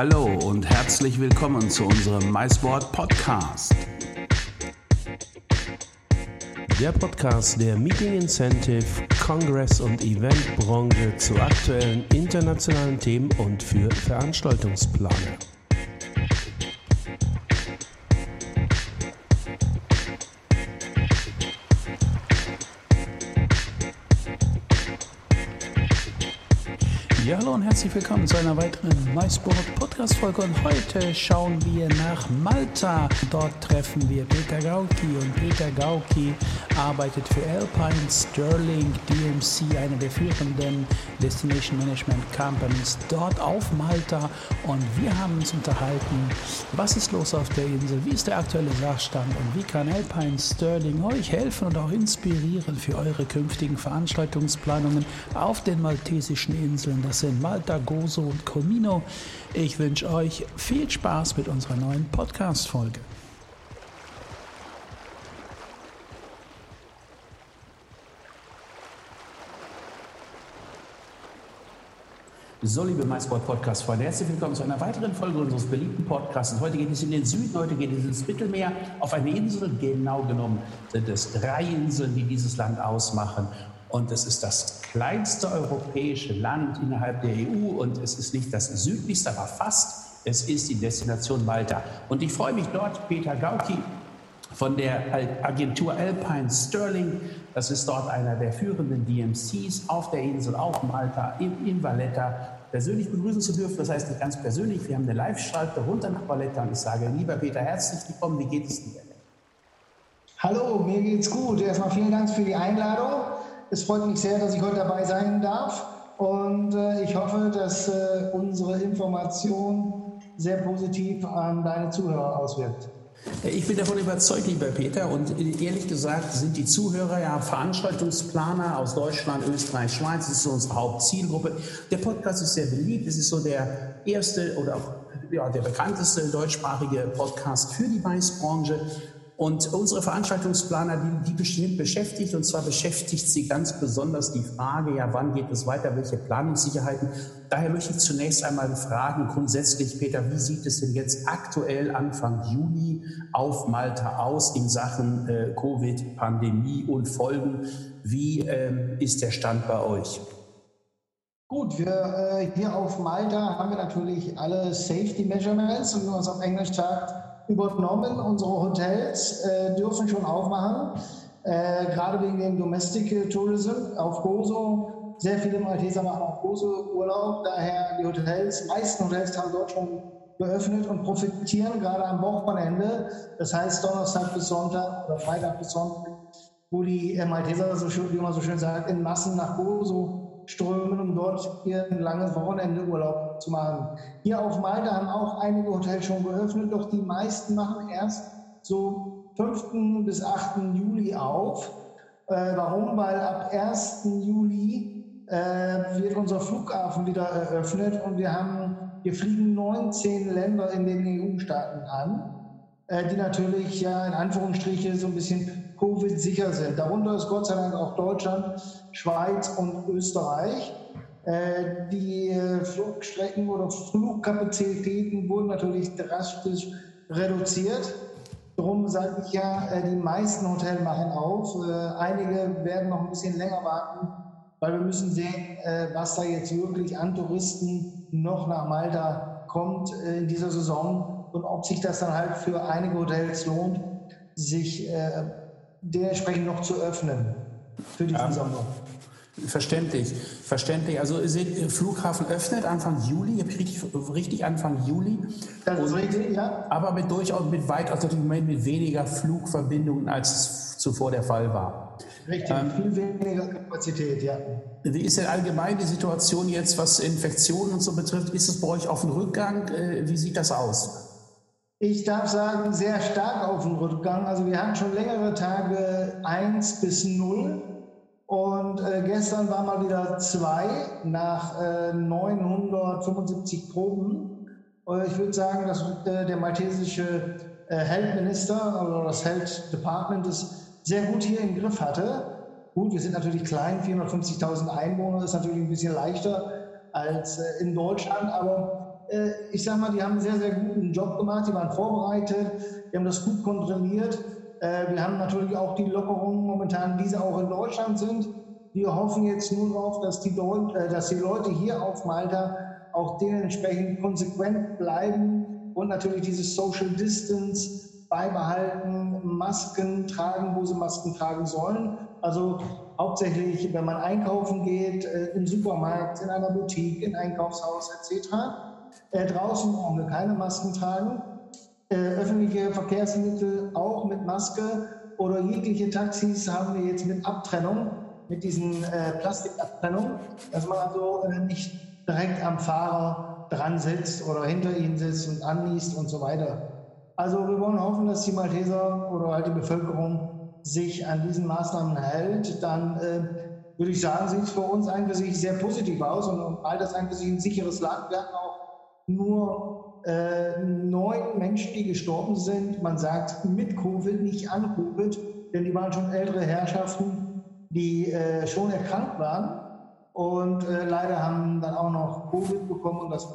Hallo und herzlich willkommen zu unserem MySport Podcast. Der Podcast der Meeting Incentive, Kongress und Eventbranche zu aktuellen internationalen Themen und für Veranstaltungsplaner. Herzlich willkommen zu einer weiteren MySport Podcast Folge. Und heute schauen wir nach Malta. Dort treffen wir Peter Gauki und Peter Gauki arbeitet für Alpine Sterling DMC, eine der führenden Destination Management Companies dort auf Malta. Und wir haben uns unterhalten, was ist los auf der Insel, wie ist der aktuelle Sachstand und wie kann Alpine Sterling euch helfen und auch inspirieren für eure künftigen Veranstaltungsplanungen auf den maltesischen Inseln. Das sind Malta, Gozo und Comino. Ich wünsche euch viel Spaß mit unserer neuen Podcast-Folge. So, liebe MySport-Podcast-Freunde, herzlich willkommen zu einer weiteren Folge unseres beliebten Podcasts. Heute geht es in den Süden, heute geht es ins Mittelmeer, auf eine Insel. Genau genommen sind es drei Inseln, die dieses Land ausmachen. Und es ist das kleinste europäische Land innerhalb der EU und es ist nicht das südlichste, aber fast. Es ist die Destination Malta. Und ich freue mich dort, Peter Gauki von der Agentur Alpine Sterling. Das ist dort einer der führenden DMCs auf der Insel, auf Malta, in, in Valletta, persönlich begrüßen zu dürfen. Das heißt nicht ganz persönlich, wir haben eine Live-Schalte runter nach Valletta und ich sage, lieber Peter, herzlich willkommen, wie geht es dir? Hallo, mir geht's gut. Erstmal vielen Dank für die Einladung. Es freut mich sehr, dass ich heute dabei sein darf und äh, ich hoffe, dass äh, unsere Information sehr positiv an deine Zuhörer auswirkt. Ich bin davon überzeugt, lieber Peter, und ehrlich gesagt sind die Zuhörer ja Veranstaltungsplaner aus Deutschland, Österreich, Schweiz. Das ist unsere Hauptzielgruppe. Der Podcast ist sehr beliebt. Es ist so der erste oder auch ja, der bekannteste deutschsprachige Podcast für die Weißbranche. Und unsere Veranstaltungsplaner, die, die bestimmt beschäftigt, und zwar beschäftigt sie ganz besonders die Frage, ja, wann geht es weiter, welche Planungssicherheiten. Daher möchte ich zunächst einmal fragen, grundsätzlich, Peter, wie sieht es denn jetzt aktuell Anfang Juli auf Malta aus in Sachen äh, Covid-Pandemie und Folgen? Wie ähm, ist der Stand bei euch? Gut, wir äh, hier auf Malta haben wir natürlich alle Safety Measurements und wie man es auf Englisch sagt, übernommen. Unsere Hotels äh, dürfen schon aufmachen, äh, gerade wegen dem Domestic Tourism auf Gozo. Sehr viele Malteser machen auf Gozo Urlaub, daher die Hotels, die meisten Hotels haben dort schon geöffnet und profitieren gerade am Wochenende, das heißt Donnerstag bis Sonntag oder Freitag bis Sonntag, wo die äh, Malteser, so schön, wie man so schön sagt, in Massen nach Gozo strömen, um dort ihren langen Wochenendeurlaub zu machen. Hier auf Malta haben auch einige Hotels schon geöffnet, doch die meisten machen erst so 5. bis 8. Juli auf. Äh, warum? Weil ab 1. Juli äh, wird unser Flughafen wieder eröffnet und wir haben, wir fliegen 19 Länder in den EU-Staaten an, äh, die natürlich ja in Anführungsstriche so ein bisschen Covid-sicher sind. Darunter ist Gott sei Dank auch Deutschland, Schweiz und Österreich. Äh, die Flugstrecken oder Flugkapazitäten wurden natürlich drastisch reduziert. Darum sage ich ja, äh, die meisten Hotels machen auf. Äh, einige werden noch ein bisschen länger warten, weil wir müssen sehen, was da jetzt wirklich an Touristen noch nach Malta kommt in dieser Saison und ob sich das dann halt für einige Hotels lohnt, sich dementsprechend noch zu öffnen für diesen ja. Sommer. Verständlich, verständlich. Also Flughafen öffnet Anfang Juli, richtig, richtig Anfang Juli. Das ist richtig, ja. Aber mit durchaus mit weit, also mit weniger Flugverbindungen, als es zuvor der Fall war. Richtig, ähm, viel weniger Kapazität, ja. Wie ist denn allgemein die Situation jetzt, was Infektionen und so betrifft? Ist es bei euch auf dem Rückgang? Äh, wie sieht das aus? Ich darf sagen, sehr stark auf dem Rückgang. Also wir hatten schon längere Tage 1 bis 0 und äh, gestern war mal wieder 2 nach äh, 975 Proben. Und ich würde sagen, dass äh, der maltesische äh, Health Minister oder das Health Department es sehr gut hier im Griff hatte. Gut, wir sind natürlich klein, 450.000 Einwohner ist natürlich ein bisschen leichter als äh, in Deutschland, aber äh, ich sage mal, die haben einen sehr, sehr guten Job gemacht, die waren vorbereitet, die haben das gut kontrolliert. Äh, wir haben natürlich auch die Lockerungen momentan, die auch in Deutschland sind. Wir hoffen jetzt nur darauf, dass die, äh, dass die Leute hier auf Malta auch dementsprechend konsequent bleiben und natürlich dieses Social Distance beibehalten, Masken tragen, wo sie Masken tragen sollen. Also hauptsächlich, wenn man einkaufen geht, äh, im Supermarkt, in einer Boutique, in Einkaufshaus etc. Äh, draußen brauchen wir keine Masken tragen. Äh, öffentliche Verkehrsmittel auch mit Maske oder jegliche Taxis haben wir jetzt mit Abtrennung, mit diesen äh, Plastikabtrennung, dass man also äh, nicht direkt am Fahrer dran sitzt oder hinter ihm sitzt und anliest und so weiter. Also wir wollen hoffen, dass die Malteser oder halt die Bevölkerung sich an diesen Maßnahmen hält. Dann äh, würde ich sagen, sieht es für uns eigentlich sehr positiv aus und, all das eigentlich ein sicheres Land. Wir hatten auch nur äh, neun Menschen, die gestorben sind. Man sagt mit Covid, nicht an Covid, denn die waren schon ältere Herrschaften, die äh, schon erkrankt waren und äh, leider haben dann auch noch Covid bekommen und das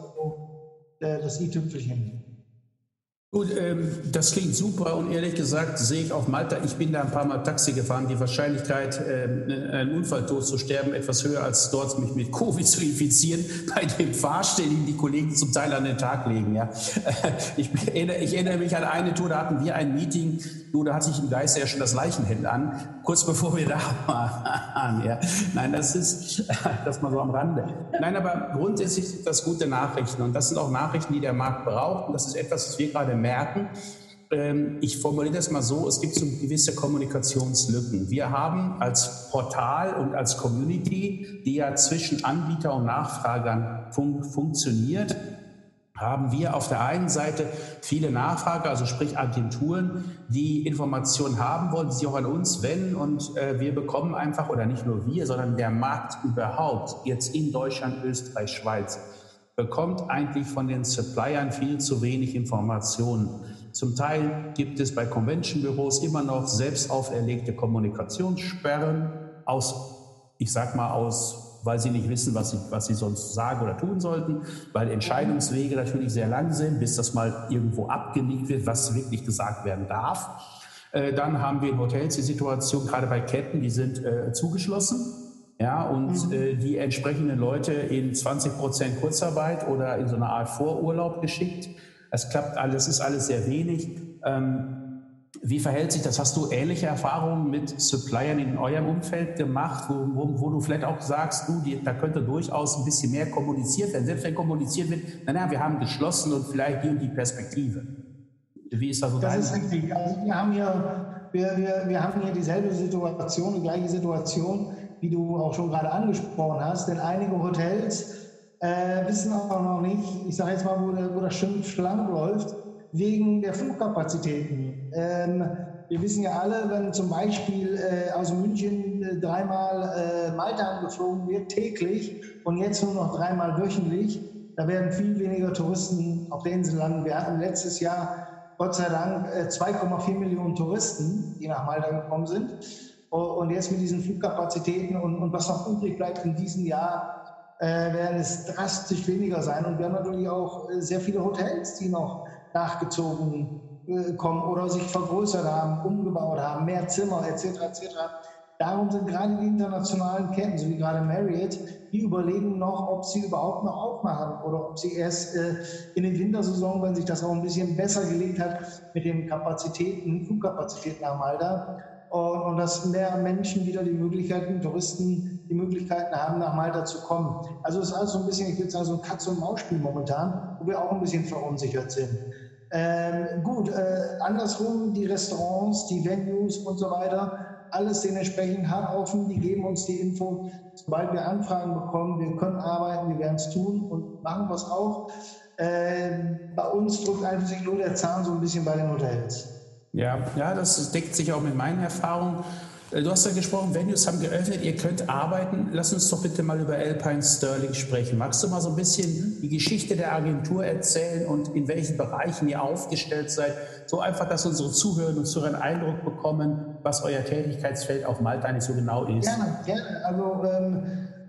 äh, das i-Tüpfelchen. Gut, ähm, das klingt super und ehrlich gesagt sehe ich auf Malta, ich bin da ein paar Mal Taxi gefahren, die Wahrscheinlichkeit, äh, einen Unfalltod zu sterben, etwas höher als dort mich mit Covid zu infizieren, bei dem Fahrstellen, die Kollegen zum Teil an den Tag legen. Ja. Ich, erinnere, ich erinnere mich an eine Tour, da hatten wir ein Meeting, du, da hatte ich im Geiste ja schon das Leichenhemd an, kurz bevor wir da waren. Ja. Nein, das ist das mal so am Rande. Nein, aber grundsätzlich sind das gute Nachrichten und das sind auch Nachrichten, die der Markt braucht und das ist etwas, was wir gerade merken. Ähm, ich formuliere das mal so, es gibt so gewisse Kommunikationslücken. Wir haben als Portal und als Community, die ja zwischen Anbieter und Nachfragern fun funktioniert, haben wir auf der einen Seite viele Nachfrager, also sprich Agenturen, die Informationen haben wollen, die sich auch an uns wenden und äh, wir bekommen einfach, oder nicht nur wir, sondern der Markt überhaupt, jetzt in Deutschland, Österreich, Schweiz, bekommt eigentlich von den Suppliern viel zu wenig Informationen. Zum Teil gibt es bei Convention-Büros immer noch selbst auferlegte Kommunikationssperren aus, ich sag mal, aus, weil sie nicht wissen, was sie, was sie sonst sagen oder tun sollten, weil Entscheidungswege natürlich sehr lang sind, bis das mal irgendwo abgenickt wird, was wirklich gesagt werden darf. Äh, dann haben wir in Hotels die Situation, gerade bei Ketten, die sind äh, zugeschlossen ja, und mhm. äh, die entsprechenden Leute in 20 Prozent Kurzarbeit oder in so eine Art Vorurlaub geschickt. Es klappt alles, ist alles sehr wenig. Ähm, wie verhält sich das? Hast du ähnliche Erfahrungen mit Suppliern in eurem Umfeld gemacht, wo, wo, wo du vielleicht auch sagst, du, die, da könnte durchaus ein bisschen mehr kommuniziert werden, selbst wenn kommuniziert wird, naja, wir haben geschlossen und vielleicht die und die Perspektive. Wie ist das so Das ist richtig. Also wir haben hier, wir, wir, wir haben hier dieselbe Situation, die gleiche Situation wie du auch schon gerade angesprochen hast, denn einige Hotels äh, wissen auch noch nicht, ich sage jetzt mal, wo, der, wo das Schimpf schlank läuft, wegen der Flugkapazitäten. Ähm, wir wissen ja alle, wenn zum Beispiel äh, aus München äh, dreimal äh, Malta angeflogen wird, täglich und jetzt nur noch dreimal wöchentlich, da werden viel weniger Touristen auf der Insel landen. Wir hatten letztes Jahr Gott sei Dank 2,4 äh, Millionen Touristen, die nach Malta gekommen sind. Und jetzt mit diesen Flugkapazitäten und, und was noch übrig bleibt in diesem Jahr, äh, werden es drastisch weniger sein. Und wir haben natürlich auch äh, sehr viele Hotels, die noch nachgezogen äh, kommen oder sich vergrößert haben, umgebaut haben, mehr Zimmer etc. etc. Darum sind gerade die internationalen Ketten, so wie gerade Marriott, die überlegen noch, ob sie überhaupt noch aufmachen oder ob sie erst äh, in den Wintersaison, wenn sich das auch ein bisschen besser gelegt hat, mit den Kapazitäten, Flugkapazitäten nach Malta, und, und dass mehr Menschen wieder die Möglichkeiten, Touristen die Möglichkeiten haben, nach Malta zu kommen. Also es ist alles so ein bisschen, ich würde sagen, so ein Katz-und-Maus-Spiel momentan, wo wir auch ein bisschen verunsichert sind. Ähm, gut, äh, andersrum, die Restaurants, die Venues und so weiter, alles dementsprechend hart offen, die geben uns die Info, sobald wir Anfragen bekommen, wir können arbeiten, wir werden es tun und machen es auch. Äh, bei uns drückt einfach nur der Zahn so ein bisschen bei den Hotels. Ja, ja, das deckt sich auch mit meinen Erfahrungen. Äh, du hast ja gesprochen, Venues haben geöffnet, ihr könnt arbeiten. Lass uns doch bitte mal über Alpine Sterling sprechen. Magst du mal so ein bisschen die Geschichte der Agentur erzählen und in welchen Bereichen ihr aufgestellt seid? So einfach, dass unsere Zuhörerinnen und Zuhörer einen Eindruck bekommen, was euer Tätigkeitsfeld auf Malta eigentlich so genau ist. Gerne, gerne. Also ähm,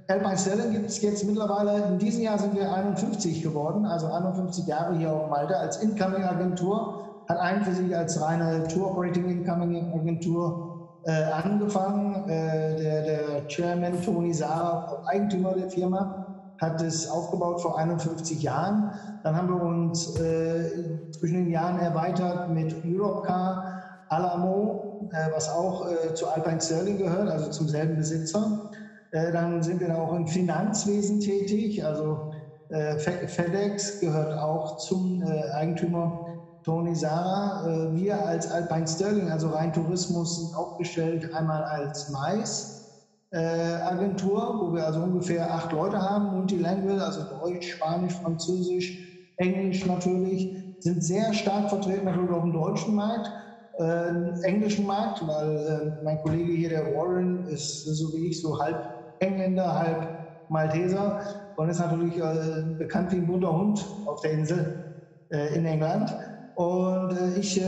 Alpine Sterling gibt es jetzt mittlerweile, in diesem Jahr sind wir 51 geworden, also 51 Jahre hier auf Malta als Incoming-Agentur, hat sich als reine Tour Operating Incoming-Agentur äh, angefangen. Äh, der, der Chairman Tony Sara, Eigentümer der Firma, hat es aufgebaut vor 51 Jahren. Dann haben wir uns äh, zwischen den Jahren erweitert mit Europcar, Alamo, äh, was auch äh, zu Alpine Sterling gehört, also zum selben Besitzer. Äh, dann sind wir auch im Finanzwesen tätig, also FedEx gehört auch zum Eigentümer Tony Sara. wir als Alpine Sterling, also rein Tourismus, sind aufgestellt einmal als Mais äh, Agentur, wo wir also ungefähr acht Leute haben, multilingual, also Deutsch, Spanisch, Französisch, Englisch natürlich, sind sehr stark vertreten natürlich auf dem deutschen Markt, äh, englischen Markt, weil äh, mein Kollege hier, der Warren, ist so wie ich so halb Engländer, halb Malteser und ist natürlich äh, bekannt wie ein bunter Hund auf der Insel äh, in England. Und äh, ich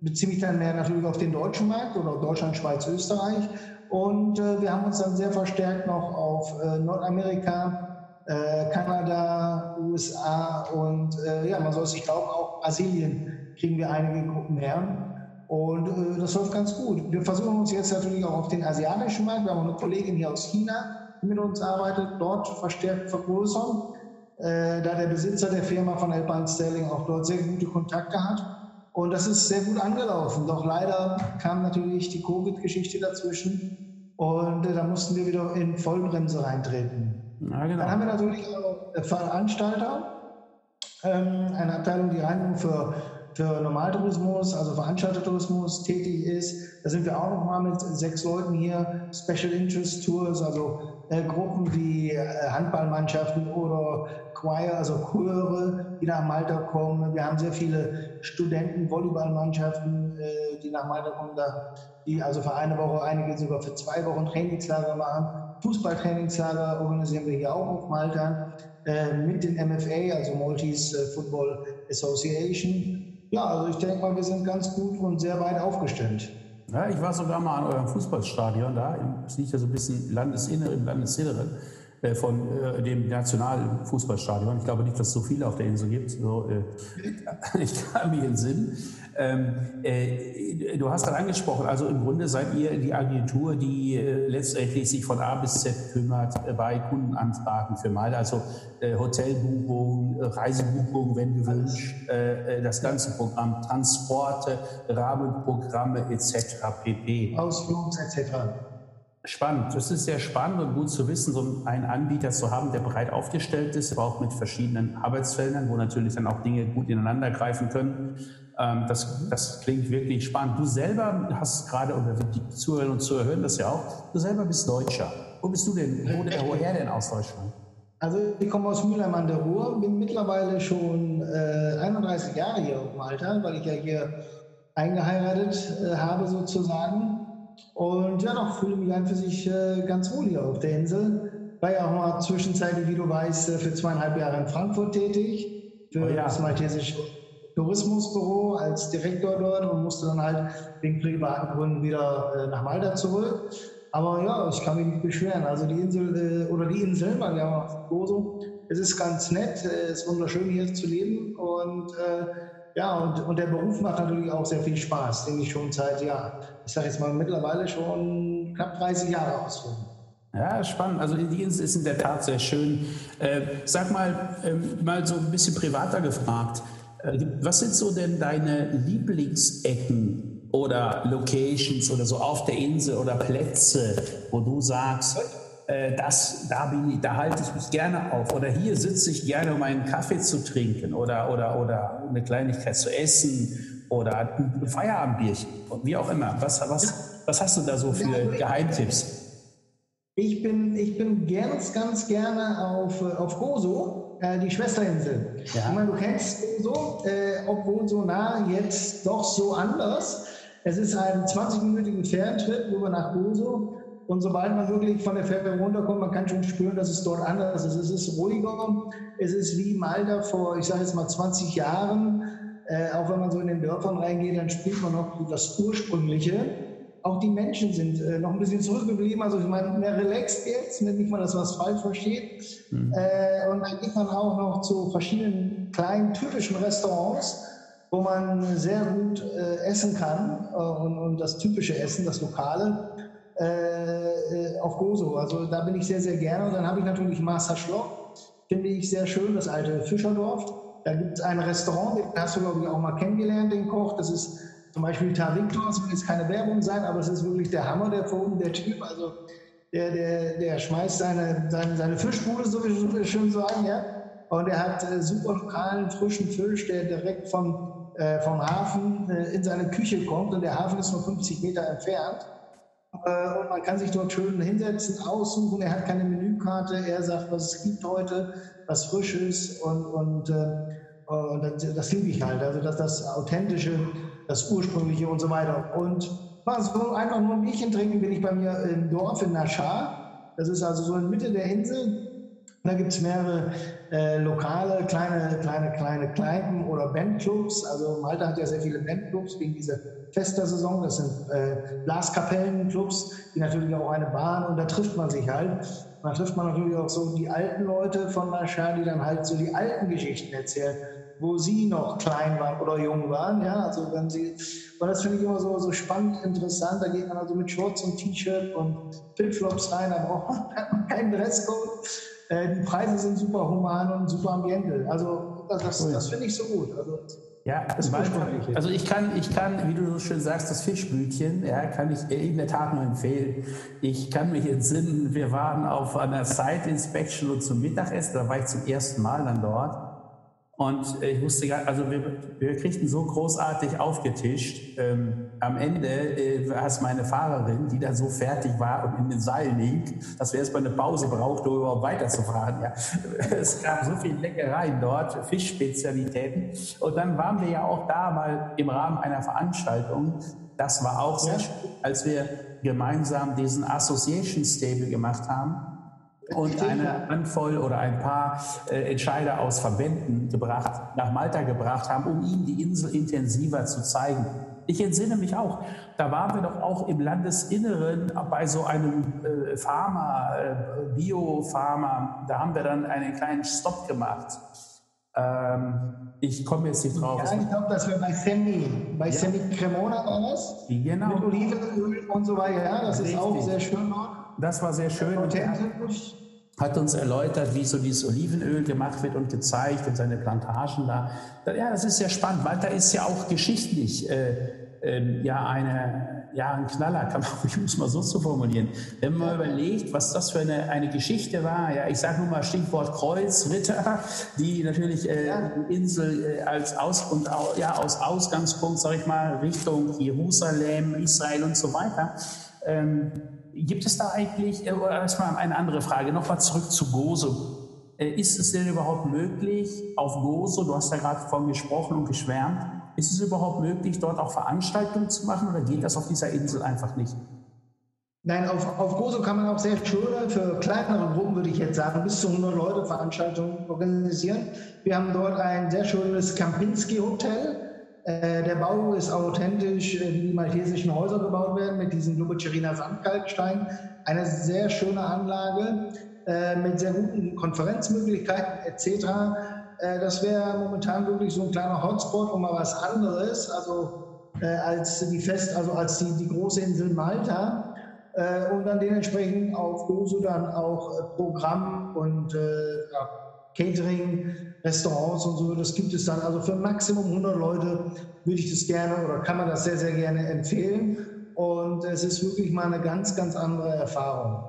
beziehe mich dann mehr natürlich auf den deutschen Markt oder Deutschland, Schweiz, Österreich und äh, wir haben uns dann sehr verstärkt noch auf äh, Nordamerika, äh, Kanada, USA und äh, ja, man soll sich glauben, auch Brasilien kriegen wir einige Gruppen her. Und äh, das läuft ganz gut. Wir versuchen uns jetzt natürlich auch auf den asiatischen Markt. Wir haben eine Kollegin hier aus China, die mit uns arbeitet, dort verstärkt vergrößern. Äh, da der Besitzer der Firma von Alpine Sterling auch dort sehr gute Kontakte hat. Und das ist sehr gut angelaufen. Doch leider kam natürlich die Covid-Geschichte dazwischen. Und äh, da mussten wir wieder in Vollbremse reintreten. Ja, genau. Dann haben wir natürlich auch Veranstalter, ähm, eine Abteilung, die rein nur für, für Normaltourismus, also Veranstaltertourismus tätig ist. Da sind wir auch noch mal mit sechs Leuten hier. Special Interest Tours, also äh, Gruppen wie äh, Handballmannschaften oder Choir, also Chöre, die nach Malta kommen. Wir haben sehr viele Studenten, Volleyballmannschaften, äh, die nach Malta kommen, da, die also für eine Woche, einige sogar für zwei Wochen Trainingslager machen. Fußballtrainingslager organisieren wir hier auch auf Malta äh, mit den MFA, also Maltese äh, Football Association. Ja, also ich denke mal, wir sind ganz gut und sehr weit aufgestellt. Ja, ich war sogar mal an eurem Fußballstadion da. Es liegt ja so ein bisschen Landesinneren, im Landesinneren. Äh, von äh, dem nationalen Fußballstadion. Ich glaube nicht, dass es so viele auf der Insel gibt. So, äh, ich kann mir den Sinn. Ähm, äh, du hast gerade angesprochen, also im Grunde seid ihr die Agentur, die äh, letztendlich sich von A bis Z kümmert bei Kundenanfragen für Malta, also Hotelbuchungen, Reisebuchungen, wenn du wünschst, das ganze Programm, Transporte, Rahmenprogramme etc. pp. Ausflugs etc. Spannend. Das ist sehr spannend und gut zu wissen, so einen Anbieter zu haben, der breit aufgestellt ist, aber auch mit verschiedenen Arbeitsfeldern, wo natürlich dann auch Dinge gut ineinander greifen können. Ähm, das, das klingt wirklich spannend. Du selber hast gerade, oder die Zuhörer und Zuhörer das ja auch, du selber bist Deutscher. Wo bist du denn? Wo, woher denn aus Deutschland? Also ich komme aus Mülheim an der Ruhr, bin mittlerweile schon äh, 31 Jahre hier auf Malta, weil ich ja hier eingeheiratet äh, habe sozusagen. Und ja, doch, fühle mich einfach sich äh, ganz wohl hier auf der Insel. War ja auch mal zwischenzeitlich, wie du weißt, äh, für zweieinhalb Jahre in Frankfurt tätig, für oh ja. das Maltesische Tourismusbüro als Direktor dort und musste dann halt wegen privaten Gründen wieder äh, nach Malta zurück. Aber ja, ich kann mich nicht beschweren. Also die Insel äh, oder die Inseln, weil wir haben auch Gozo, es ist ganz nett, äh, es ist wunderschön hier zu leben und äh, ja, und, und der Beruf macht natürlich auch sehr viel Spaß, den ich schon seit, ja, ich sage jetzt mal mittlerweile schon knapp 30 Jahre ausführe. Ja, spannend. Also die Insel ist in der Tat sehr schön. Äh, sag mal, äh, mal so ein bisschen privater gefragt. Äh, was sind so denn deine Lieblingsecken oder Locations oder so auf der Insel oder Plätze, wo du sagst, äh, das, da, bin ich, da halte ich mich gerne auf. Oder hier sitze ich gerne, um einen Kaffee zu trinken oder, oder, oder eine Kleinigkeit zu essen oder ein Feierabendbierchen, wie auch immer. Was, was, was hast du da so für Geheimtipps? Ich bin, ich bin ganz, ganz gerne auf, auf Gozo, äh, die Schwesterinsel. Ja. Ich meine, du kennst Gozo, äh, obwohl so nah, jetzt doch so anders. Es ist ein 20-minütiger Ferntrip rüber nach Gozo. Und sobald man wirklich von der Fähre runterkommt, man kann schon spüren, dass es dort anders ist. Es ist ruhiger. Es ist wie Malta vor, ich sage jetzt mal 20 Jahren. Äh, auch wenn man so in den Dörfern reingeht, dann spürt man noch das Ursprüngliche. Auch die Menschen sind äh, noch ein bisschen zurückgeblieben. Also ich meine, mehr relaxed jetzt, nicht mal, dass man es falsch versteht. Mhm. Äh, und dann geht man auch noch zu verschiedenen kleinen typischen Restaurants, wo man sehr gut äh, essen kann äh, und, und, das typische Essen, das Lokale, äh, auf Gozo. Also da bin ich sehr, sehr gerne. Und dann habe ich natürlich Master Schlock, finde ich sehr schön, das alte Fischerdorf. Da gibt es ein Restaurant, den hast du, glaube ich, auch mal kennengelernt, den Koch. Das ist zum Beispiel Tar Victor, das will jetzt keine Werbung sein, aber es ist wirklich der Hammer, der Vogel, der Typ. Also der, der, der schmeißt seine, seine, seine Fischbude, so wie wir schön sagen, ja. Und er hat äh, super lokalen, frischen Fisch, der direkt vom, äh, vom Hafen äh, in seine Küche kommt. Und der Hafen ist nur 50 Meter entfernt. Äh, und man kann sich dort schön hinsetzen, aussuchen. Er hat keine Menükarte. Er sagt, was es gibt heute, was frisch ist. Und, und, äh, und das, das liebe ich halt. Also das, das Authentische das Ursprüngliche und so weiter. Und so einfach nur ein Bierchen trinken bin ich bei mir im Dorf in Naschar. Das ist also so in Mitte der Insel. Da gibt es mehrere äh, lokale, kleine, kleine, kleine Kneipen oder Bandclubs. Also Malta hat ja sehr viele Bandclubs wegen dieser Festersaison. Das sind äh, Blaskapellenclubs, die natürlich auch eine Bahn und da trifft man sich halt. Und da trifft man natürlich auch so die alten Leute von Naschar, die dann halt so die alten Geschichten erzählen wo sie noch klein waren oder jung waren. Ja, also wenn sie, weil das finde ich immer so, so spannend, interessant. Da geht man also mit Shorts und T-Shirt und Flipflops rein, da braucht man keinen Dresscode. Äh, die Preise sind super human und super ambiental. Also das, das, das finde ich so gut. Also, ja, also ich kann, ich kann, wie du so schön sagst, das Fischbrütchen, ja, kann ich in der Tat nur empfehlen. Ich kann mich entsinnen, wir waren auf einer Site Inspection und zum Mittagessen, da war ich zum ersten Mal dann dort. Und ich wusste gar also wir, wir kriegten so großartig aufgetischt. Ähm, am Ende äh, war es meine Fahrerin, die dann so fertig war und in den Seilen hing, dass wir erstmal eine Pause brauchten, um überhaupt weiterzufahren. Ja. Es gab so viele Leckereien dort, Fischspezialitäten. Und dann waren wir ja auch da mal im Rahmen einer Veranstaltung. Das war auch sehr schön, als wir gemeinsam diesen Association Stable gemacht haben und eine Handvoll oder ein paar äh, Entscheider aus Verbänden gebracht, nach Malta gebracht haben, um ihnen die Insel intensiver zu zeigen. Ich entsinne mich auch, da waren wir doch auch im Landesinneren bei so einem äh, Pharma, äh, Bio-Pharma, da haben wir dann einen kleinen Stopp gemacht. Ähm, ich komme jetzt nicht drauf. Ja, ich glaube, das wäre bei Semi, bei ja. Semi Cremona war das. Genau. Mit Olivenöl und so weiter. Ja, das Richtig. ist auch sehr schön dort. Das war sehr schön. Authentisch hat uns erläutert, wie so dieses Olivenöl gemacht wird und gezeigt und seine Plantagen da. Ja, das ist sehr spannend, weil da ist ja auch geschichtlich äh, äh, ja, eine, ja ein Knaller, kann man, ich muss mal so zu formulieren. Wenn man überlegt, was das für eine, eine Geschichte war, ja, ich sage nur mal Stichwort Kreuzritter, die natürlich äh, ja. die Insel äh, als Aus und ja, aus Ausgangspunkt, sage ich mal, Richtung Jerusalem, Israel und so weiter. Ähm, Gibt es da eigentlich, äh, oder erstmal eine andere Frage, nochmal zurück zu Gozo. Äh, ist es denn überhaupt möglich, auf Gozo, du hast ja gerade davon gesprochen und geschwärmt, ist es überhaupt möglich, dort auch Veranstaltungen zu machen oder geht das auf dieser Insel einfach nicht? Nein, auf, auf Gozo kann man auch sehr schöne, für kleinere Gruppen würde ich jetzt sagen, bis zu 100 Leute Veranstaltungen organisieren. Wir haben dort ein sehr schönes Kampinski-Hotel äh, der Bau ist authentisch, äh, wie die maltesischen Häuser gebaut werden, mit diesem Lubitschiriner Sandkalkstein. Eine sehr schöne Anlage äh, mit sehr guten Konferenzmöglichkeiten etc. das wäre momentan wirklich so ein kleiner Hotspot und mal was anderes, also als die Fest, also als die, die große Insel Malta. und dann dementsprechend auf Gozo dann auch Programm und ja, Catering, Restaurants und so, das gibt es dann. Also für Maximum 100 Leute würde ich das gerne oder kann man das sehr, sehr gerne empfehlen. Und es ist wirklich mal eine ganz, ganz andere Erfahrung.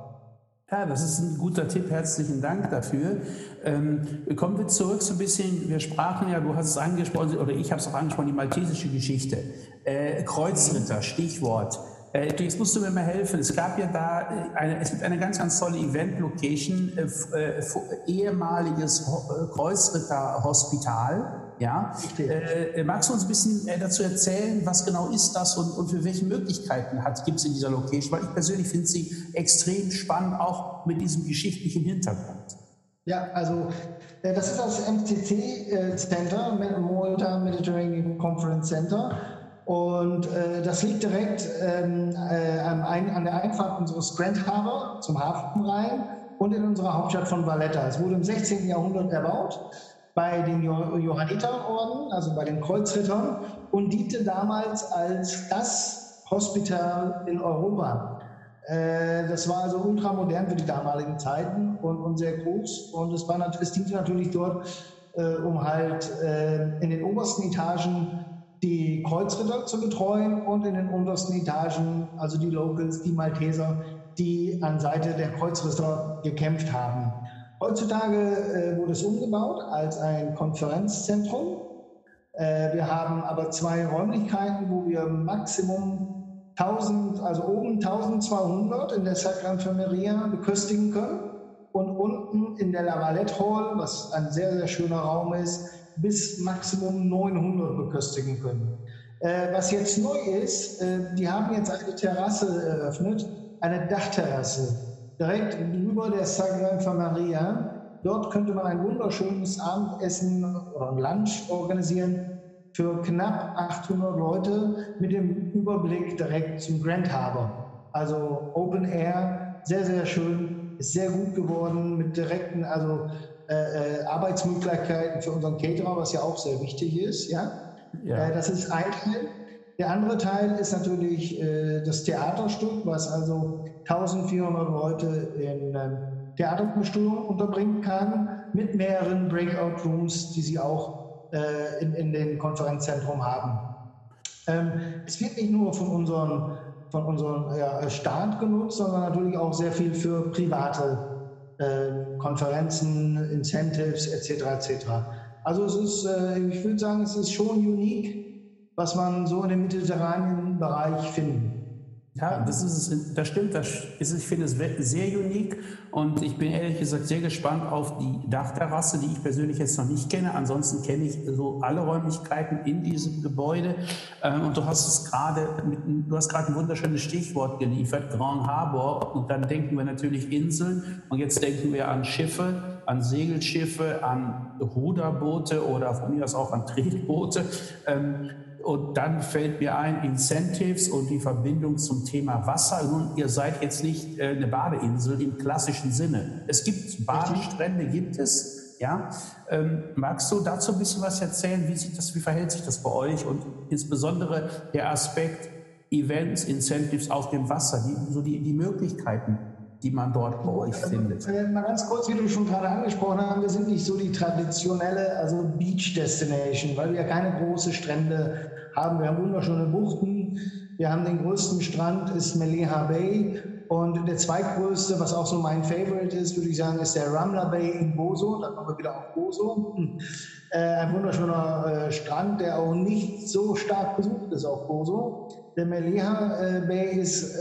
Ja, das ist ein guter Tipp. Herzlichen Dank dafür. Ähm, kommen wir zurück so ein bisschen. Wir sprachen ja, du hast es angesprochen, oder ich habe es auch angesprochen, die maltesische Geschichte. Äh, Kreuzritter, Stichwort. Äh, jetzt musst du mir mal helfen. Es gab ja da äh, eine, es gibt eine ganz, ganz tolle Event-Location, äh, äh, ehemaliges äh, Kreuzritter-Hospital. Ja, äh, magst du uns ein bisschen dazu erzählen, was genau ist das und, und für welche Möglichkeiten gibt es in dieser Location? Weil ich persönlich finde sie extrem spannend, auch mit diesem geschichtlichen Hintergrund. Ja, also das ist das MCC Center, Malta Mediterranean Conference Center. Und äh, das liegt direkt ähm, äh, an der Einfahrt unseres Grand Harbor zum Hafen rein und in unserer Hauptstadt von Valletta. Es wurde im 16. Jahrhundert erbaut bei den Johanniterorden, also bei den Kreuzrittern, und diente damals als das Hospital in Europa. Äh, das war also ultramodern für die damaligen Zeiten und, sehr groß. Und es, war, es diente natürlich dort, äh, um halt äh, in den obersten Etagen die Kreuzritter zu betreuen und in den untersten Etagen, also die Locals, die Malteser, die an Seite der Kreuzritter gekämpft haben. Heutzutage äh, wurde es umgebaut als ein Konferenzzentrum. Äh, wir haben aber zwei Räumlichkeiten, wo wir Maximum 1000, also oben 1200 in der Sacra Infermeria beköstigen können und unten in der Lavalette Hall, was ein sehr, sehr schöner Raum ist, bis Maximum 900 beköstigen können. Äh, was jetzt neu ist, äh, die haben jetzt eine Terrasse eröffnet, eine Dachterrasse, direkt über der Sagrada Maria. Dort könnte man ein wunderschönes Abendessen oder ein Lunch organisieren für knapp 800 Leute mit dem Überblick direkt zum Grand Harbor. Also Open Air, sehr, sehr schön, ist sehr gut geworden mit direkten, also äh, äh, Arbeitsmöglichkeiten für unseren Caterer, was ja auch sehr wichtig ist. Ja? ja. Äh, das ist ein Teil. Der andere Teil ist natürlich äh, das Theaterstück, was also 1400 Leute in Theaterbestuhlung unterbringen kann, mit mehreren Breakout Rooms, die sie auch äh, in, in den Konferenzzentrum haben. Ähm, es wird nicht nur von unserem von unserem ja, Staat genutzt, sondern natürlich auch sehr viel für private äh, Konferenzen, Incentives etc. etc. Also es ist, äh, ich würde sagen, es ist schon unique, was man so in dem mediterranen Bereich finden. Ja, das ist es, das stimmt, das ist, ich finde es sehr unique und ich bin ehrlich gesagt sehr gespannt auf die Dachterrasse, die ich persönlich jetzt noch nicht kenne. Ansonsten kenne ich so alle Räumlichkeiten in diesem Gebäude ähm, und du hast es gerade, du hast gerade ein wunderschönes Stichwort geliefert, Grand Harbor und dann denken wir natürlich Inseln und jetzt denken wir an Schiffe, an Segelschiffe, an Ruderboote oder von mir aus auch an Tretboote. Ähm, und dann fällt mir ein, Incentives und die Verbindung zum Thema Wasser. Nun, ihr seid jetzt nicht äh, eine Badeinsel im klassischen Sinne. Es gibt Badestrände, gibt es. Ja, ähm, magst du dazu ein bisschen was erzählen? Wie, sieht das, wie verhält sich das bei euch und insbesondere der Aspekt Events, Incentives auf dem Wasser, die, so die, die Möglichkeiten, die man dort bei euch findet? Äh, mal ganz kurz, wie du schon gerade angesprochen hast, wir sind nicht so die traditionelle, also Beach Destination, weil wir keine großen Strände haben. Wir haben wunderschöne Buchten. Wir haben den größten Strand, ist Meleha Bay. Und der zweitgrößte, was auch so mein Favorite ist, würde ich sagen, ist der Ramla Bay in Boso. Da kommen wir wieder auf Boso. Hm. Äh, ein wunderschöner äh, Strand, der auch nicht so stark besucht ist auf Boso. Der Meleha äh, Bay ist,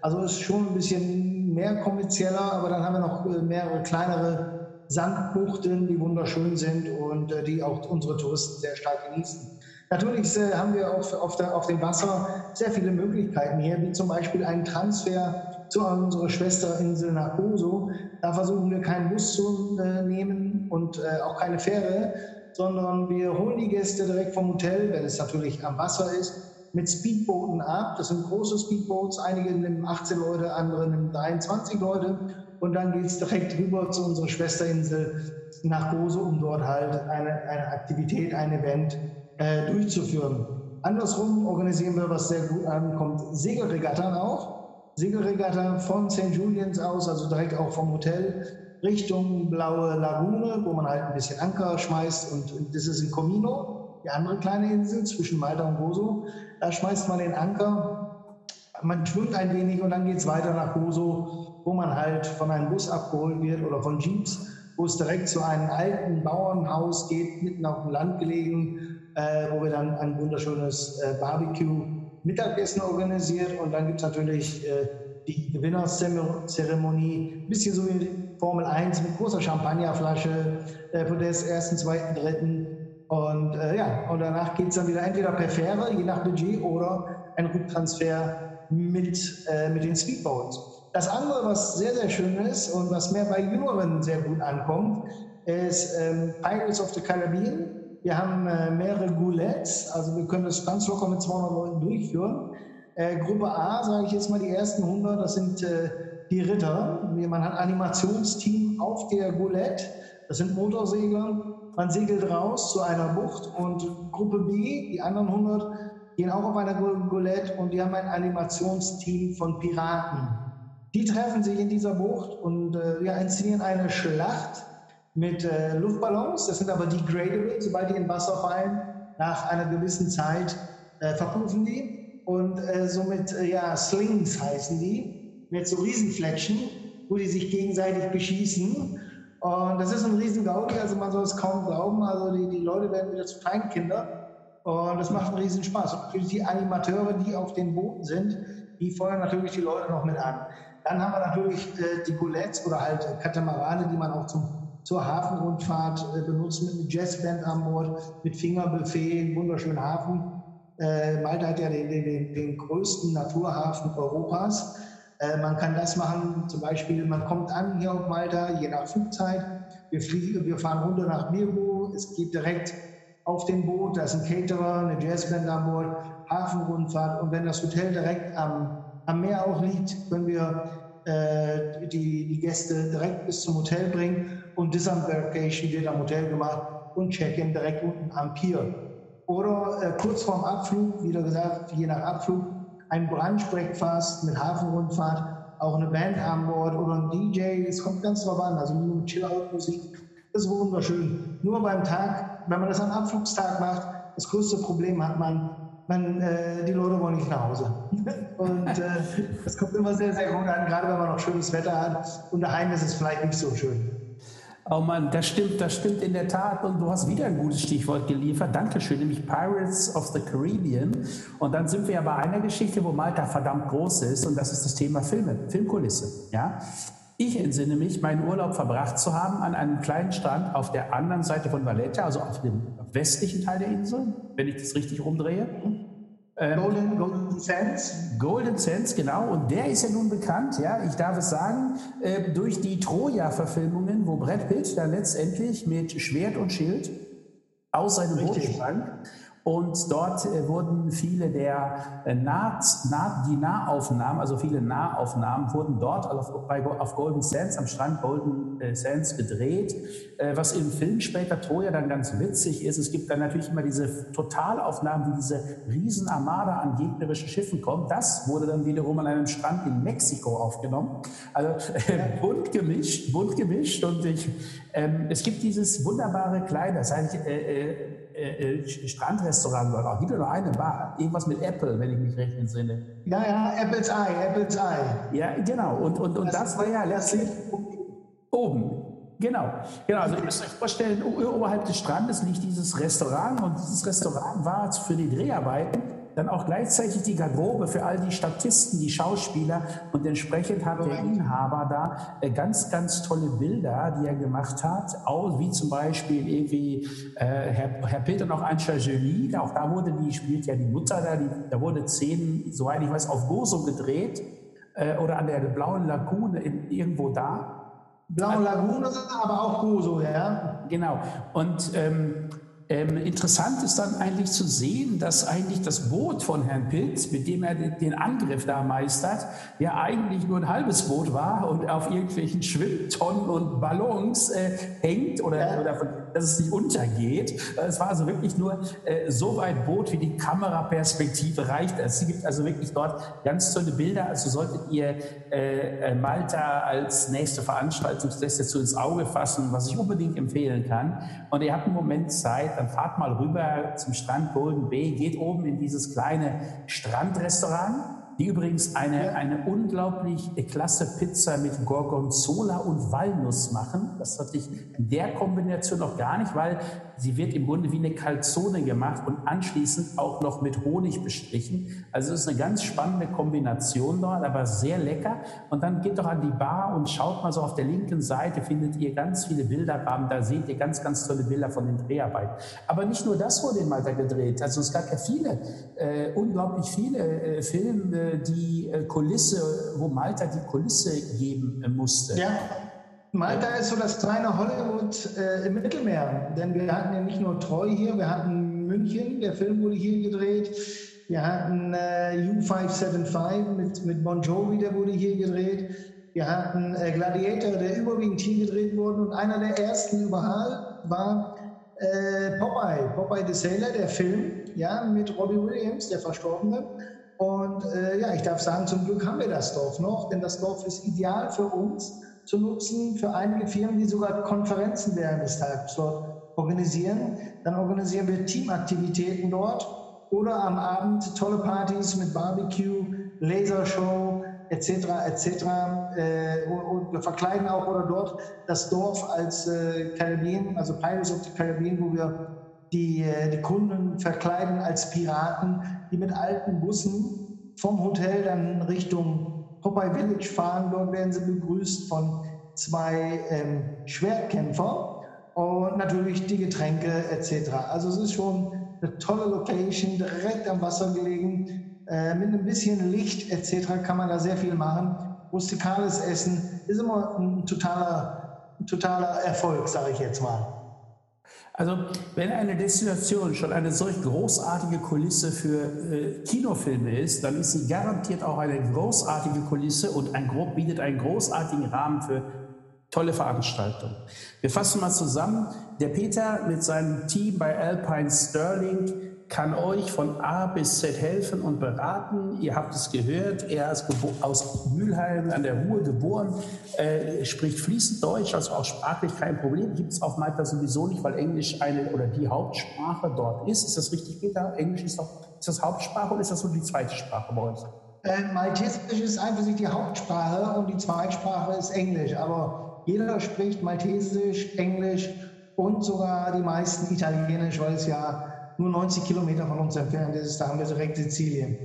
also ist schon ein bisschen mehr kommerzieller, aber dann haben wir noch mehrere kleinere Sandbuchten, die wunderschön sind und die auch unsere Touristen sehr stark genießen. Natürlich äh, haben wir auf, auf, der, auf, dem Wasser sehr viele Möglichkeiten hier, wie zum Beispiel einen Transfer zu unserer Schwesterinsel nach Oso. Da versuchen wir keinen Bus zu äh, nehmen und äh, auch keine Fähre, sondern wir holen die Gäste direkt vom Hotel, wenn es natürlich am Wasser ist, mit Speedbooten ab. Das sind große Speedboats, einige nehmen 18 Leute, andere nehmen 23 Leute. Und dann geht es direkt rüber zu unserer Schwesterinsel nach Gozo, um dort halt eine, eine Aktivität, ein Event äh, durchzuführen. Andersrum organisieren wir, was sehr gut ankommt, Segelregattern auch. Segelregatta von St. Julians aus, also direkt auch vom Hotel, Richtung Blaue Lagune, wo man halt ein bisschen Anker schmeißt. Und das ist in Comino, die andere kleine Insel zwischen Malta und Gozo. Da schmeißt man den Anker, man schwimmt ein wenig und dann geht es weiter nach Gozo, wo man halt von einem Bus abgeholt wird oder von Jeeps, wo es direkt zu einem alten Bauernhaus geht, mitten auf dem Land gelegen, äh, wo wir dann ein wunderschönes äh, Barbecue-Mittagessen organisiert. Und dann gibt es natürlich äh, die Gewinnerzeremonie, ein bisschen so wie Formel 1 mit großer Champagnerflasche, äh, Podest ersten, zweiten, dritten. Und äh, ja, und danach geht es dann wieder entweder per Fähre, je nach Budget, oder ein Rücktransfer mit, äh, mit den Speedboats. Das andere, was sehr, sehr schön ist und was mehr bei Jüngeren sehr gut ankommt, ist ähm, Pirates of the Caribbean. Wir haben äh, mehrere Goulettes, also wir können das ganz locker mit 200 Leuten durchführen. Äh, Gruppe A, sage ich jetzt mal, die ersten 100, das sind äh, die Ritter. Man hat Animationsteam auf der Goulette, das sind Motorsegler. Man segelt raus zu einer Bucht und Gruppe B, die anderen 100, gehen auch auf einer Goulette und die haben ein Animationsteam von Piraten. Die treffen sich in dieser Bucht und äh, wir inszenieren eine Schlacht mit äh, Luftballons. Das sind aber degradable, sobald die in Wasser fallen. Nach einer gewissen Zeit äh, verpuffen die. Und äh, somit, äh, ja, Slings heißen die, mit so Riesenfletschen, wo die sich gegenseitig beschießen. Und das ist ein riesen Gaudi, also man soll es kaum glauben. Also die, die Leute werden wieder zu Kleinkinder. Und das macht einen riesen Spaß. Und natürlich die Animateure, die auf den Booten sind, die feuern natürlich die Leute noch mit an. Dann haben wir natürlich äh, die Goulettes oder halt Katamarane, die man auch zum zur Hafenrundfahrt äh, benutzt mit einem Jazzband an Bord, mit Fingerbuffet, wunderschönen Hafen. Äh, Malta hat ja den, den, den größten Naturhafen Europas. Äh, man kann das machen, zum Beispiel, man kommt an hier auf Malta, je nach Flugzeit. Wir, fliegen, wir fahren runter nach Birgu, es geht direkt auf dem Boot, da ist ein Caterer, eine Jazzband an Bord, Hafenrundfahrt. Und wenn das Hotel direkt am, am Meer auch liegt, können wir äh, die, die Gäste direkt bis zum Hotel bringen und Disembarkation wird am Hotel gemacht und Check-in direkt unten am Pier. Oder äh, kurz vorm Abflug, wieder gesagt, je nach Abflug, ein Brunch-Breakfast mit Hafenrundfahrt, auch eine Band an Bord oder ein DJ, es kommt ganz drauf an, also nur Chill-Out-Musik, das ist wunderschön. Nur beim Tag, wenn man das am Abflugstag macht, das größte Problem hat man, man, äh, die Leute wollen nicht nach Hause. Und äh, das kommt immer sehr, sehr gut an, gerade wenn man noch schönes Wetter hat. Und daheim ist es vielleicht nicht so schön. Oh Mann, das stimmt, das stimmt in der Tat. Und du hast wieder ein gutes Stichwort geliefert. Dankeschön, nämlich Pirates of the Caribbean. Und dann sind wir ja bei einer Geschichte, wo Malta verdammt groß ist. Und das ist das Thema Filme, Filmkulisse. Ja? Ich entsinne mich, meinen Urlaub verbracht zu haben an einem kleinen Strand auf der anderen Seite von Valletta, also auf dem westlichen Teil der Insel, wenn ich das richtig rumdrehe. Ähm, Golden, Golden Sands. Golden Sands, genau. Und der ist ja nun bekannt, ja, ich darf es sagen, äh, durch die Troja-Verfilmungen, wo Brad Pitt dann letztendlich mit Schwert und Schild aus seinem Boot sprang und dort äh, wurden viele der äh, nah, nah, die Nahaufnahmen, also viele Nahaufnahmen, wurden dort auf, bei, auf Golden Sands, am Strand Golden äh, Sands gedreht. Was im Film später Troja dann ganz witzig ist, es gibt dann natürlich immer diese Totalaufnahmen, wie diese Riesenarmada an gegnerischen Schiffen kommt. Das wurde dann wiederum an einem Strand in Mexiko aufgenommen. Also äh, bunt gemischt, bunt gemischt. Und ich, ähm, es gibt dieses wunderbare kleine, das heißt, äh, äh, äh, Strandrestaurant dort auch. Gibt noch eine Bar, irgendwas mit Apple, wenn ich mich recht entsinne. Ja, ja, Apple's Eye, Apple's Eye. Ja, genau. Und, und, und das, das war ja letztlich oben. Genau, genau. Also ihr müsst euch vorstellen, oberhalb des Strandes liegt dieses Restaurant und dieses Restaurant war für die Dreharbeiten dann auch gleichzeitig die Garderobe für all die Statisten, die Schauspieler und entsprechend hat der Inhaber da äh, ganz, ganz tolle Bilder, die er gemacht hat, auch wie zum Beispiel irgendwie äh, Herr, Herr Peter noch Anscha Jolie, auch da wurde die, spielt ja die Mutter da, die, da wurde Szenen, soweit ich weiß, auf Gozo gedreht äh, oder an der blauen Lagune in, irgendwo da. Blaue Lagune, aber auch Gozo, ja. Genau. Und ähm, ähm, interessant ist dann eigentlich zu sehen, dass eigentlich das Boot von Herrn Pilz, mit dem er den Angriff da meistert, ja eigentlich nur ein halbes Boot war und auf irgendwelchen Schwimmtonnen und Ballons äh, hängt oder, oder dass es nicht untergeht. Es war also wirklich nur äh, so weit Boot, wie die Kameraperspektive reicht. Es gibt also wirklich dort ganz tolle Bilder. Also solltet ihr äh, äh Malta als nächste Veranstaltungslässe zu ins Auge fassen, was ich unbedingt empfehlen kann. Und ihr habt einen Moment Zeit, dann fahrt mal rüber zum Strand Golden Bay, geht oben in dieses kleine Strandrestaurant die übrigens eine, eine unglaublich klasse Pizza mit Gorgonzola und Walnuss machen. Das hatte ich in der Kombination noch gar nicht, weil sie wird im Grunde wie eine Calzone gemacht und anschließend auch noch mit Honig bestrichen. Also es ist eine ganz spannende Kombination dort, aber sehr lecker. Und dann geht doch an die Bar und schaut mal so auf der linken Seite, findet ihr ganz viele Bilderrahmen. Da seht ihr ganz, ganz tolle Bilder von den Dreharbeiten. Aber nicht nur das wurde in Malta gedreht. Also es gab ja viele, äh, unglaublich viele äh, Filme, die äh, Kulisse, wo Malta die Kulisse geben äh, musste. Ja. Malta ist so das kleine Hollywood äh, im Mittelmeer, denn wir hatten ja nicht nur Treu hier, wir hatten München, der Film wurde hier gedreht, wir hatten äh, U575 mit, mit Bon Jovi, der wurde hier gedreht, wir hatten äh, Gladiator, der überwiegend hier gedreht wurde. Und einer der ersten überall war äh, Popeye, Popeye the Sailor, der Film, ja, mit Robbie Williams, der Verstorbene. Und äh, ja, ich darf sagen, zum Glück haben wir das Dorf noch, denn das Dorf ist ideal für uns zu nutzen, für einige Firmen, die sogar Konferenzen während des Tages dort organisieren. Dann organisieren wir Teamaktivitäten dort oder am Abend tolle Partys mit Barbecue, Lasershow etc. etc. Äh, und, wir verkleiden auch oder dort das Dorf als äh, Karibien, also Pirates of the Caribbean, wo wir die, äh, die Kunden verkleiden als Piraten, die mit alten Bussen vom Hotel dann Richtung Popeye Village fahren. Dort werden sie begrüßt von zwei ähm, Schwertkämpfern und natürlich die Getränke etc. Also es ist schon eine tolle Location, direkt am Wasser gelegen. Äh, mit ein bisschen Licht etc. kann man da sehr viel machen. Rustikales Essen ist immer ein totaler, ein totaler Erfolg, sage ich jetzt mal. Also wenn eine Destination schon eine solch großartige Kulisse für äh, Kinofilme ist, dann ist sie garantiert auch eine großartige Kulisse und ein, bietet einen großartigen Rahmen für tolle Veranstaltungen. Wir fassen mal zusammen. Der Peter mit seinem Team bei Alpine Sterling kann euch von A bis Z helfen und beraten. Ihr habt es gehört, er ist aus Mülheim an der Ruhr geboren, äh, spricht fließend Deutsch, also auch sprachlich kein Problem. Gibt es auf Malta sowieso nicht, weil Englisch eine oder die Hauptsprache dort ist. Ist das richtig, Peter? Englisch ist, doch, ist das Hauptsprache oder ist das so die zweite Sprache bei uns? Äh, Maltesisch ist einfach die Hauptsprache und die Zweitsprache ist Englisch. Aber jeder spricht Maltesisch, Englisch und sogar die meisten Italienisch, weil es ja nur 90 Kilometer von uns entfernt ist. Da haben wir direkt Sizilien.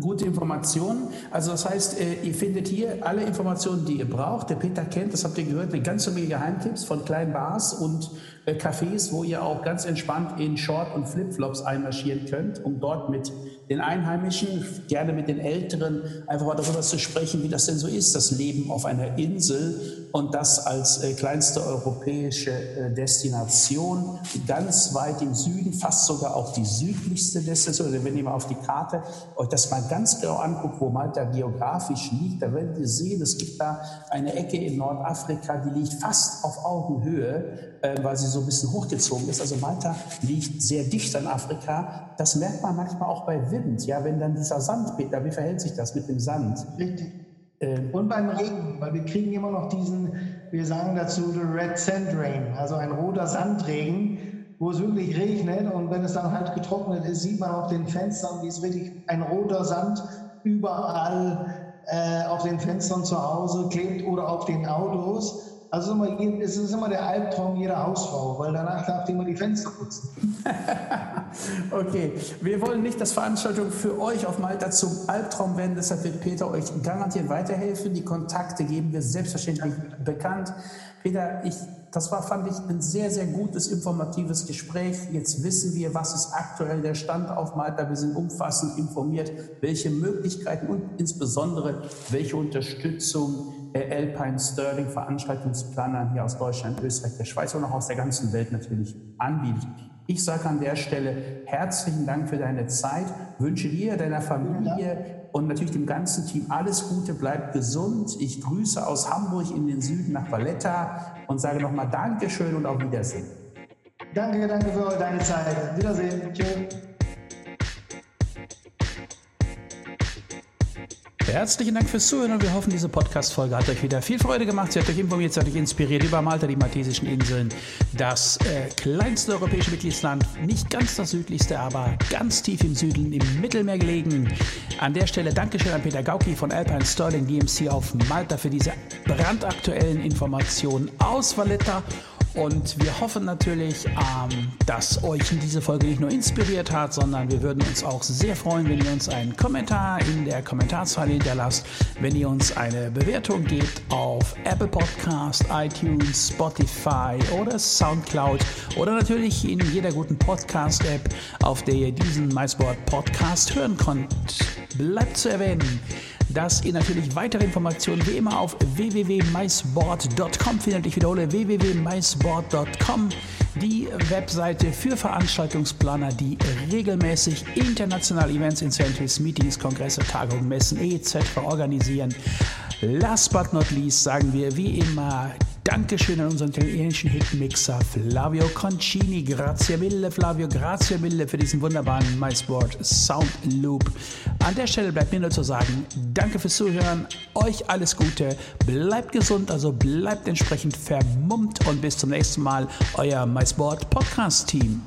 Gute Informationen. Also das heißt, äh, ihr findet hier alle Informationen, die ihr braucht. Der Peter kennt, das habt ihr gehört, eine ganze Menge Geheimtipps von kleinen Bars und Cafés, wo ihr auch ganz entspannt in Short- und Flipflops einmarschieren könnt, um dort mit den Einheimischen, gerne mit den Älteren, einfach mal darüber zu sprechen, wie das denn so ist, das Leben auf einer Insel und das als äh, kleinste europäische äh, Destination, ganz weit im Süden, fast sogar auch die südlichste Destination. Also wenn ihr mal auf die Karte euch das mal ganz genau anguckt, wo Malta geografisch liegt, dann werdet ihr sehen, es gibt da eine Ecke in Nordafrika, die liegt fast auf Augenhöhe, äh, weil sie so ein bisschen hochgezogen ist. Also Malta liegt sehr dicht an Afrika. Das merkt man manchmal auch bei Wind, ja, wenn dann dieser Sand, Peter, wie verhält sich das mit dem Sand? Richtig. Ähm, und beim Regen, weil wir kriegen immer noch diesen, wir sagen dazu, the Red Sand Rain, also ein roter Sandregen, wo es wirklich regnet und wenn es dann halt getrocknet ist, sieht man auf den Fenstern, wie es wirklich ein roter Sand überall äh, auf den Fenstern zu Hause klebt oder auf den Autos. Also es ist immer der Albtraum jeder Hausfrau, weil danach darf die immer die Fenster putzen. okay, wir wollen nicht, dass Veranstaltungen für euch auf Malta zum Albtraum werden. Deshalb wird Peter euch garantiert weiterhelfen. Die Kontakte geben wir selbstverständlich bekannt. Peter, ich, das war, fand ich, ein sehr, sehr gutes, informatives Gespräch. Jetzt wissen wir, was ist aktuell der Stand auf Malta. Wir sind umfassend informiert, welche Möglichkeiten und insbesondere welche Unterstützung Alpine Sterling Veranstaltungsplanern hier aus Deutschland, Österreich, der Schweiz und auch aus der ganzen Welt natürlich anbietet. Ich sage an der Stelle herzlichen Dank für deine Zeit, wünsche dir, deiner Familie und natürlich dem ganzen Team alles Gute, bleibt gesund. Ich grüße aus Hamburg in den Süden nach Valletta und sage nochmal Dankeschön und auf Wiedersehen. Danke, danke für deine Zeit. Wiedersehen. Tschüss. Herzlichen Dank fürs Zuhören und wir hoffen, diese Podcast-Folge hat euch wieder viel Freude gemacht. Sie hat euch informiert, sie hat euch inspiriert über Malta, die Maltesischen Inseln. Das äh, kleinste europäische Mitgliedsland, nicht ganz das südlichste, aber ganz tief im Süden, im Mittelmeer gelegen. An der Stelle Dankeschön an Peter Gauki von Alpine Sterling DMC auf Malta für diese brandaktuellen Informationen aus Valletta und wir hoffen natürlich, ähm, dass euch diese Folge nicht nur inspiriert hat, sondern wir würden uns auch sehr freuen, wenn ihr uns einen Kommentar in der Kommentarzeile hinterlasst, wenn ihr uns eine Bewertung gebt auf Apple Podcast, iTunes, Spotify oder Soundcloud oder natürlich in jeder guten Podcast-App, auf der ihr diesen MySport Podcast hören könnt. Bleibt zu erwähnen, dass ihr natürlich weitere Informationen wie immer auf www.mysport.com findet. Ich wiederhole www.mysport.com, die Webseite für Veranstaltungsplaner, die regelmäßig internationale Events, Incentives, Meetings, Kongresse, Tagungen, Messen etc. organisieren. Last but not least sagen wir wie immer Dankeschön an unseren italienischen Hitmixer Flavio Concini. Grazie mille, Flavio. Grazie mille für diesen wunderbaren MySport Sound Loop. An der Stelle bleibt mir nur zu sagen, danke fürs Zuhören. Euch alles Gute. Bleibt gesund, also bleibt entsprechend vermummt und bis zum nächsten Mal. Euer MySport Podcast Team.